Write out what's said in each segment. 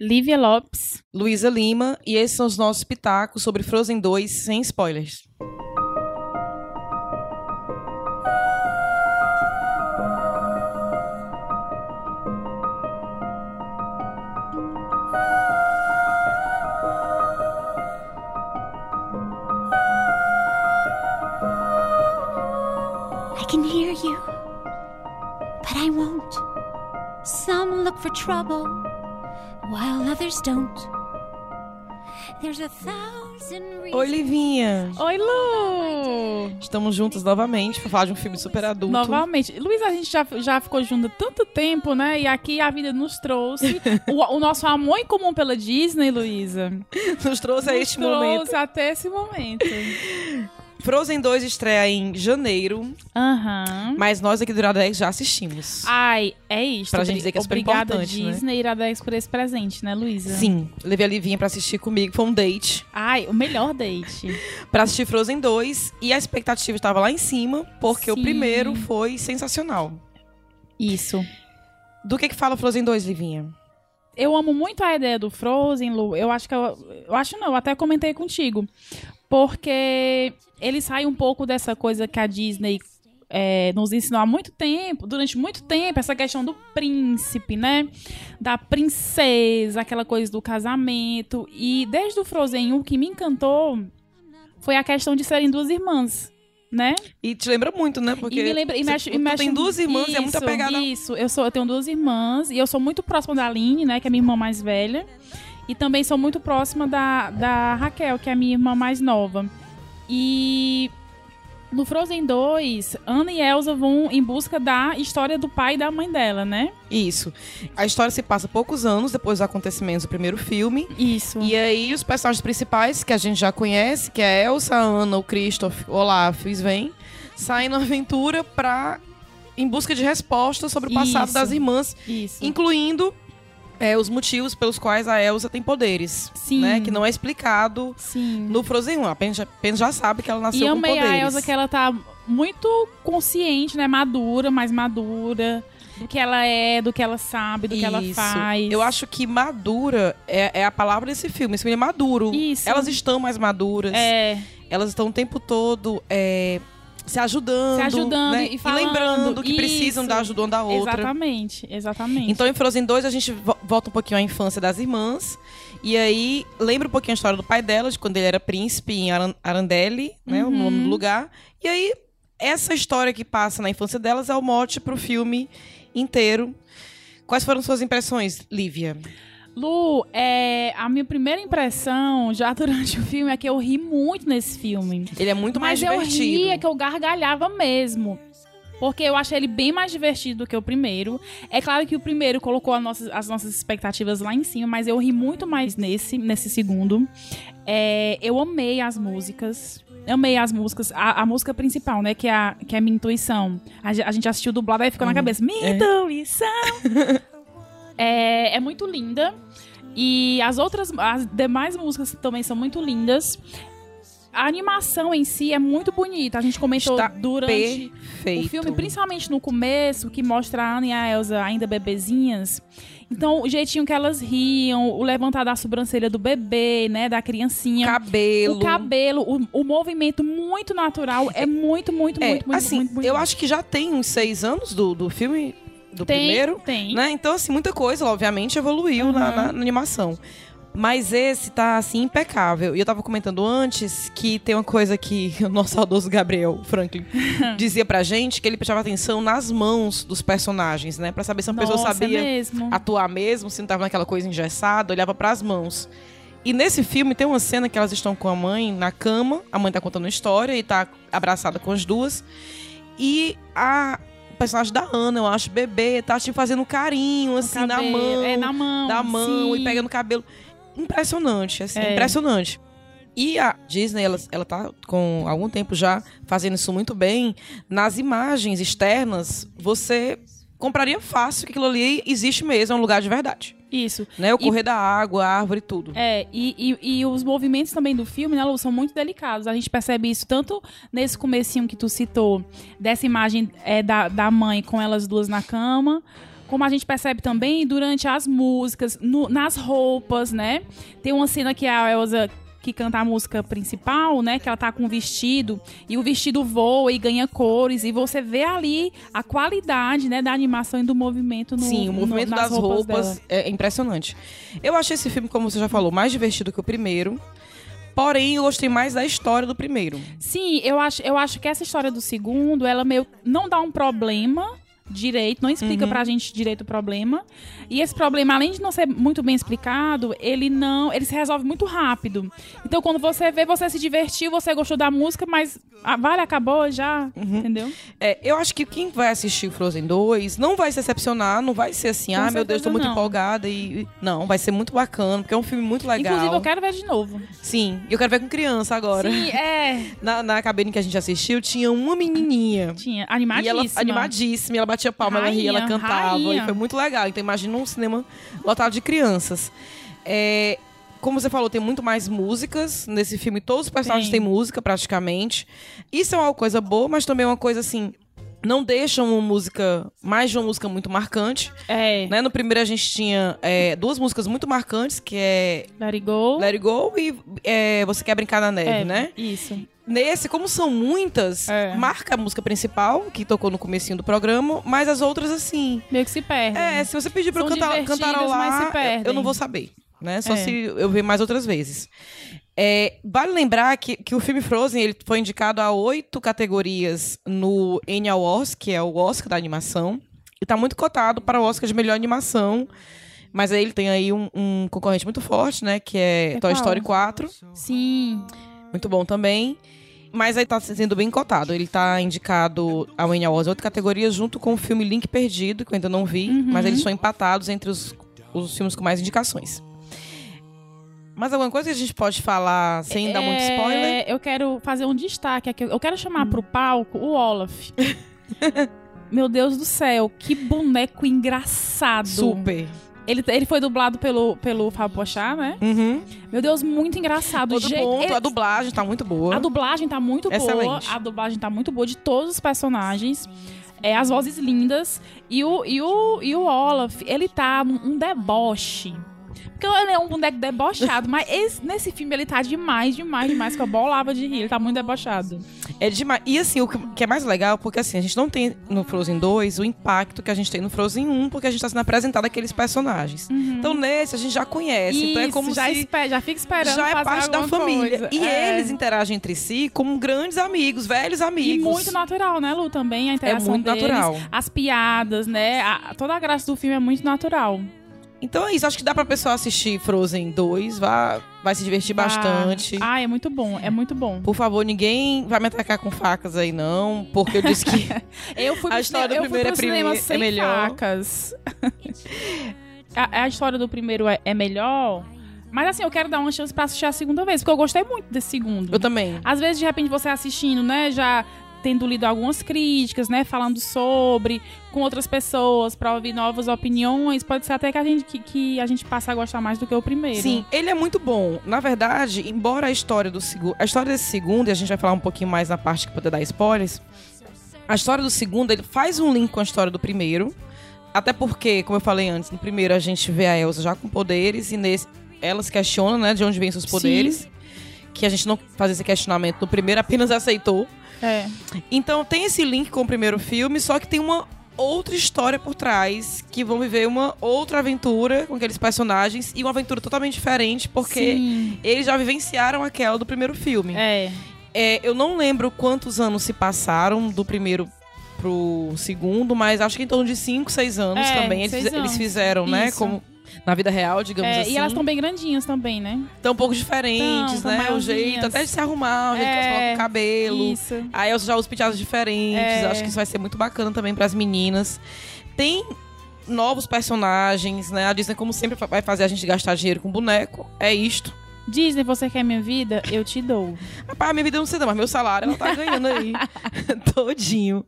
Lívia Lopes. Luísa Lima. E esses são os nossos pitacos sobre Frozen 2, sem spoilers. I can hear you, but I won't. Some look for trouble, while others don't. There's a thousand reasons. Oi, Livinha. Oi, Lu! Estamos juntos novamente pra falar de um filme super adulto. Novamente. Luiz, a gente já, já ficou junto há tanto tempo, né? E aqui a vida nos trouxe o, o nosso amor em comum pela Disney, Luísa. Nos trouxe a Nos este trouxe momento. até esse momento. Frozen 2 estreia em janeiro, Aham. mas nós aqui do Iradex já assistimos. Ai, é isso. Pra gente dizer que é super Obrigada, importante, né? Disney, Iradex, por esse presente, né, Luísa? Sim, levei a Livinha pra assistir comigo, foi um date. Ai, o melhor date. Pra assistir Frozen 2 e a expectativa estava lá em cima, porque Sim. o primeiro foi sensacional. Isso. Do que que fala Frozen 2, Livinha? Eu amo muito a ideia do Frozen, Lu. Eu acho que eu, eu acho não, eu até comentei contigo. Porque ele sai um pouco dessa coisa que a Disney é, nos ensinou há muito tempo, durante muito tempo, essa questão do príncipe, né? Da princesa, aquela coisa do casamento. E desde o Frozen 1, o que me encantou foi a questão de serem duas irmãs, né? E te lembra muito, né? Porque e me lembra, e tu tem duas irmãs e é muito Isso, apegada. Isso, eu, sou, eu tenho duas irmãs e eu sou muito próxima da Aline, né, que é minha irmã mais velha. E também sou muito próxima da, da Raquel, que é a minha irmã mais nova. E no Frozen 2, Anna e Elsa vão em busca da história do pai e da mãe dela, né? Isso. A história se passa poucos anos depois dos acontecimentos do primeiro filme. Isso. E aí, os personagens principais, que a gente já conhece, que é a Elsa, a Anna, o Christoph, o Olaf e Sven, saem na aventura pra... em busca de respostas sobre o passado Isso. das irmãs, Isso. incluindo é, os motivos pelos quais a Elsa tem poderes. Sim. Né? Que não é explicado Sim. no Frozen 1. Apenas, já- apenas já sabe que ela nasceu E com amei poderes. a Elsa que ela tá muito consciente, né? Madura, mais madura. Do que ela é, do que ela sabe, do que ela Isso. faz. Eu acho que madura é, é a palavra desse filme. Esse filme é maduro. Isso. Elas estão mais maduras. É, Elas estão o tempo todo é, se ajudando. Se ajudando né? e falando. lembrando que Isso. precisam da ajuda uma da outra. exatamente, exatamente. Então, em Frozen 2, a gente vo- volta um pouquinho à infância das irmãs. E aí, lembra um pouquinho a história do pai dela, de quando ele era príncipe em Aran Arandeli, né? O Uhum. nome do lugar. E aí, essa história que passa na infância delas é o mote pro filme inteiro. Quais foram suas impressões, Lívia? Lu, é, a minha primeira impressão, já durante o filme, é que eu ri muito nesse filme. Ele é muito mais Mas eu divertido. ria que eu gargalhava mesmo. Porque eu achei ele bem mais divertido do que o primeiro. É claro que o primeiro colocou a nossas- as nossas expectativas lá em cima, mas eu ri muito mais nesse, nesse segundo. É, eu amei as músicas. Amei as músicas. A, a música principal, né? Que é a, que é Minha Intuição. A, a gente assistiu dublado aí ficou na cabeça. Minha é. Intuição! é, é muito linda. E as outras, as demais músicas também são muito lindas. A animação em si é muito bonita. A gente comentou Está durante Perfeito. o filme, principalmente no começo, que mostra a Ana e a Elsa ainda bebezinhas. Então, o jeitinho que elas riam, o levantar da sobrancelha do bebê, né, da criancinha. Cabelo. O cabelo, o, o movimento muito natural é muito, muito, É, muito, muito, assim, muito, muito eu acho que já tem uns seis anos do, do filme, do tem, primeiro. Tem. Né? Então, assim, muita coisa, obviamente, evoluiu na, Uhum. na- na animação. Mas esse tá, assim, impecável. E eu tava comentando antes que tem uma coisa que o nosso saudoso Gabriel Franklin dizia pra gente, que ele prestava atenção nas mãos dos personagens, né? Pra saber se uma pessoa Nossa, sabia é mesmo. atuar mesmo, se não tava naquela coisa engessada, olhava pras mãos. E nesse filme tem uma cena que elas estão com a mãe na cama, a mãe tá contando uma história e tá abraçada com as duas. E a personagem da Ana, eu acho, bebê, tá tipo fazendo carinho, assim, na mão. É, na mão. Da mão sim. e pegando o cabelo. Impressionante, assim, É. impressionante. E a Disney, ela, ela tá com algum tempo já fazendo isso muito bem. Nas imagens externas, você compraria fácil que aquilo ali existe mesmo, é um lugar de verdade. Isso. Né? O E- correr da água, a árvore, tudo. É, e, e, e os movimentos também do filme, né, Lu, são muito delicados. A gente percebe isso tanto nesse comecinho que tu citou, dessa imagem é, da, da mãe com elas duas na cama, como a gente percebe também durante as músicas, no- nas roupas, né? Tem uma cena que a Elsa que canta a música principal, né? Que ela tá com um vestido e o vestido voa e ganha cores e você vê ali a qualidade, né, da animação e do movimento no Sim, o no- movimento nas das roupas, dela. é impressionante. Eu achei esse filme, como você já falou, mais divertido que o primeiro. Porém, eu gostei mais da história do primeiro. Sim, eu acho, eu acho que essa história do segundo, ela meio não dá um problema direito, não explica Uhum. pra gente direito o problema. E esse problema, além de não ser muito bem explicado, ele não, ele se resolve muito rápido. Então, quando você vê, você se divertiu, você gostou da música, mas ah, vale, acabou já, Uhum. entendeu? É, eu acho que quem vai assistir o Frozen 2 não vai se decepcionar, não vai ser assim, Com ah, meu Deus, tô muito não. empolgada. e Não, vai ser muito bacana, porque é um filme muito legal. Inclusive, eu quero ver de novo. Sim, e eu quero ver com criança agora. Sim, é. Na, na cabine que a gente assistiu, tinha uma menininha. Tinha, E ela animadíssima. animadíssima, e ela batia palma, ela ria, ela Rainha, cantava. rainha. E foi muito legal. Então imagina um cinema lotado de crianças. É, como você falou, tem muito mais músicas. Nesse filme, todos os personagens têm música, praticamente. Isso é uma coisa boa, mas também é uma coisa assim. Não deixam uma música, mais de uma música muito marcante. É. Né? No primeiro a gente tinha é, duas músicas muito marcantes, que é Let It Go. Let It Go e é, Você Quer Brincar na Neve, é, né? Isso. Nesse, como são muitas, É. marca a música principal, que tocou no comecinho do programa, mas as outras, assim. Meio que se perde. É, se você pedir pra eu São cantar, divertidas, cantarolar, eu- perdem. eu não vou saber. Né? Só É. se eu ver mais outras vezes. É, vale lembrar que, que o filme Frozen ele foi indicado a oito categorias no Annie Awards, que é o Oscar da animação. E tá muito cotado para o Oscar de melhor animação. Mas aí ele tem aí um, um concorrente muito forte, né? Que é, É Toy? Story 4. Sim. Muito bom também. Mas aí tá sendo bem cotado. Ele tá indicado ao Annie Awards outra categoria, junto com o filme Link Perdido, que eu ainda não vi. Uhum. Mas eles são empatados entre os, os filmes com mais indicações. Mais alguma coisa que a gente pode falar sem dar muito É, spoiler? Eu quero fazer um destaque aqui. Eu quero chamar pro palco o Olaf. Meu Deus do céu, que boneco engraçado. Super. Ele, ele foi dublado pelo, pelo Fábio Pochá, né? Uhum. Meu Deus, muito engraçado. O Outro jeito- ponto, ele- a dublagem tá muito boa. a dublagem tá muito boa. Excelente. A dublagem tá muito boa de todos os personagens. É, as vozes lindas. E o, e o, e o Olaf, ele tá um deboche. Porque ele é um boneco debochado, mas esse- nesse filme ele tá demais, demais, demais, que eu bolava de rir. Ele tá muito debochado. É demais. E assim, o que é mais legal, porque assim, a gente não tem no Frozen 2 o impacto que a gente tem no Frozen 1, porque a gente tá sendo apresentado aqueles personagens. Então nesse a gente já conhece. então é Isso, como já, se espe- já fica esperando já é parte da família. coisa. E É. eles interagem entre si como grandes amigos, velhos E amigos. muito natural, né, Lu? Também a interação muito deles, natural. As piadas, né? A- toda a graça do filme é muito natural. Então é isso, acho que dá pra pessoa assistir Frozen 2, vai, vai se divertir bastante. Ah, é muito bom, é muito bom. Por favor, ninguém vai me atacar com facas aí, não, porque eu disse que Eu fui A história do primeiro é é sem melhor. facas. a, a história do primeiro é, é melhor, mas assim, eu quero dar uma chance pra assistir a segunda vez, porque eu gostei muito desse segundo. eu também. Às vezes, de repente, você assistindo, né, já tendo lido algumas críticas, né, falando sobre, com outras pessoas, pra ouvir novas opiniões, pode ser até que a gente, que, que a gente passe a gostar mais do que o primeiro. Sim, ele é muito bom. Na verdade, embora a história do segundo. A história desse segundo, e a gente vai falar um pouquinho mais na parte que poder dar spoilers. A história do segundo, ele faz um link com a história do primeiro. Até porque, como eu falei antes, no primeiro a gente vê a Elsa já com poderes, e nesse ela se questiona, né, de onde vêm seus poderes. Que a gente não faz esse questionamento no primeiro, apenas aceitou. É. Então tem esse link com o primeiro filme, só que tem uma outra história por trás, que vão viver uma outra aventura com aqueles personagens e uma aventura totalmente diferente, porque Sim. eles já vivenciaram aquela do primeiro filme. É. É, eu não lembro quantos anos se passaram do primeiro pro segundo, mas acho que em torno de 5, 6 anos É, também eles, fize- eles anos. fizeram, né? Isso. Como na vida real, digamos É, assim. E elas estão bem grandinhas também, né? Tão um pouco diferentes, Tão, tão né? O jeito até de se arrumar, o jeito que elas É, colocam o cabelo. Isso. Aí eu já uso penteados diferentes. É. Acho que isso vai ser muito bacana também pras meninas. Tem novos personagens, né? A Disney, como sempre, vai fazer a gente gastar dinheiro com boneco. É isto. Disney, você quer minha vida? Eu te dou. Rapaz, minha vida eu não sei não, mas meu salário ela tá ganhando aí. Todinho.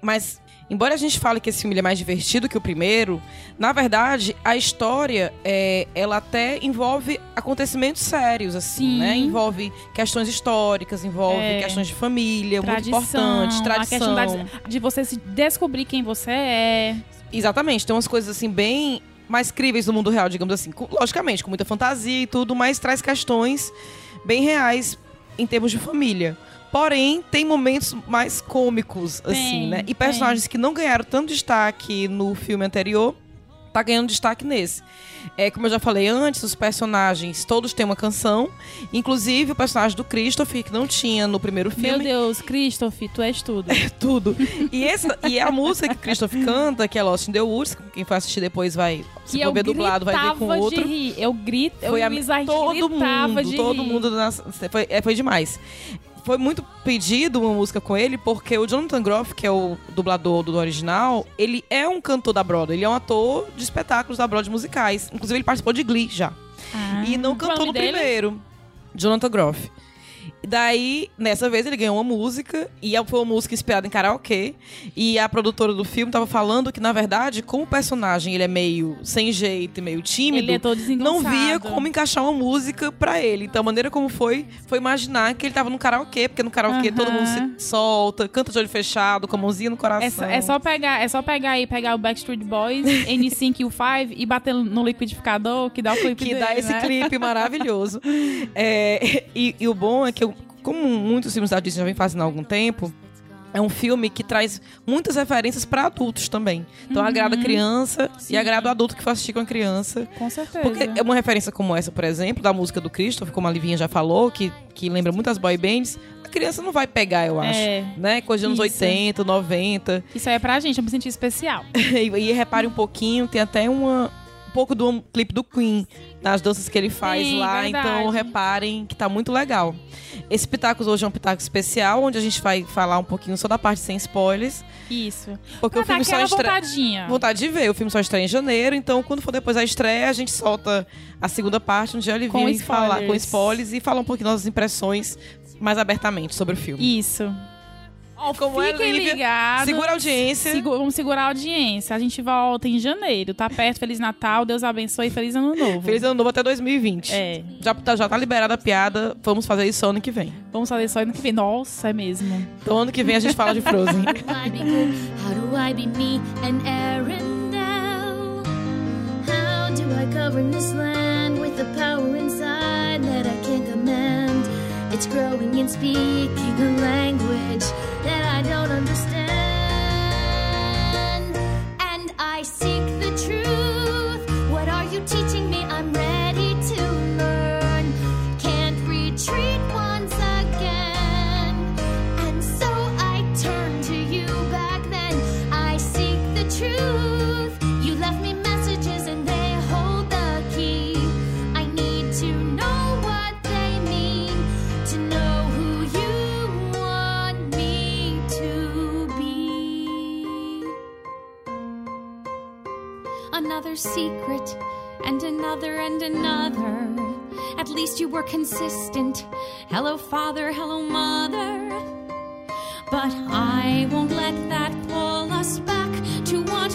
Mas, embora a gente fale que esse filme é mais divertido que o primeiro, na verdade, a história, é, ela até envolve acontecimentos sérios, assim, Sim. né? Envolve questões históricas, envolve É. questões de família, muito Tradição, importante, A tradição. questão da- de você se descobrir quem você é. Exatamente, tem umas coisas assim bem mais críveis no mundo real, digamos assim. Logicamente, com muita fantasia e tudo, mas traz questões bem reais em termos de família. Porém, tem momentos mais cômicos, assim, Tem, né? E personagens que não ganharam tanto destaque no filme anterior, tá ganhando destaque nesse. É, como eu já falei antes, os personagens todos têm uma canção. Inclusive o personagem do Christopher, que não tinha no primeiro filme. Meu Deus, Christopher, tu és tudo. Tudo. E, essa, e a música que Christopher canta, que é Lost in the Woods, quem for assistir depois vai, se for eu ver dublado, vai ver com gritava outro. de rir. Eu grito, eu Foi a, todo mundo, de todo rir. mundo foi, é, foi demais. Foi muito pedido uma música com ele, porque o Jonathan Groff, que é o dublador do original, ele é um cantor da Broadway, ele é um ator de espetáculos da Broadway musicais. Inclusive, ele participou de Glee já. Ah, E não cantou no dele? primeiro. Jonathan Groff. Daí, nessa vez, ele ganhou uma música, e foi uma música inspirada em karaokê. E a produtora do filme tava falando que, na verdade, como o personagem ele é meio sem jeito e meio tímido, Ele é todo não via como encaixar uma música pra ele. Então, a maneira como foi, foi imaginar que ele tava no karaokê, porque no karaokê todo mundo se solta, canta de olho fechado, com a mãozinha no É coração. só, é só pegar, é só pegar aí, pegar o Backstreet Boys, N5 e o 5 e bater no liquidificador que dá o clipe que dele, dá esse né? clipe maravilhoso. É, e, e o bom é que, eu- como muitos filmes da Disney já vem fazendo há algum tempo, é um filme que traz muitas referências para adultos também. Então agrada a criança Sim. e agrada o adulto que for assistir com a criança. Com certeza. Porque é uma referência como essa, por exemplo, da música do Christopher, como a Livinha já falou, que, que lembra muitas boy bands, a criança não vai pegar, eu acho. É. Né? Coisa de anos Isso. 80, 90. Isso aí é pra gente, eu me senti especial. e, e repare um pouquinho, tem até uma, um pouco do clipe do Queen nas danças que ele faz Sim, lá. verdade. Então reparem que tá muito legal. Esse Pitacos hoje é um Pitaco especial, onde a gente vai falar um pouquinho só da parte sem spoilers. Isso. Porque o filme só estreia. vontadinha. Vontade de ver, o filme só estreia em janeiro, então quando for depois da estreia, a gente solta a segunda parte, onde ele vem falar com spoilers. e falar um pouquinho das impressões mais abertamente sobre o filme. Isso. Ó, Como é, fiquem Lívia? ligados. Segura a audiência. Segu- vamos segurar a audiência. A gente volta em janeiro. Tá perto. Feliz Natal. Deus abençoe. Feliz Ano Novo. Feliz ano novo até 2020. É. Já, tá- já tá liberada a piada, vamos fazer isso ano que vem. Vamos fazer só ano que vem. Nossa, é mesmo. Então ano que vem a gente fala de Frozen. How do I be good? How do I be me and Arendelle? How do I govern this land with the power It's growing and speaking a language that I don't understand. Secret, and another, and another. At least you were consistent. Hello, father, hello, mother. But I won't let that pull us back to what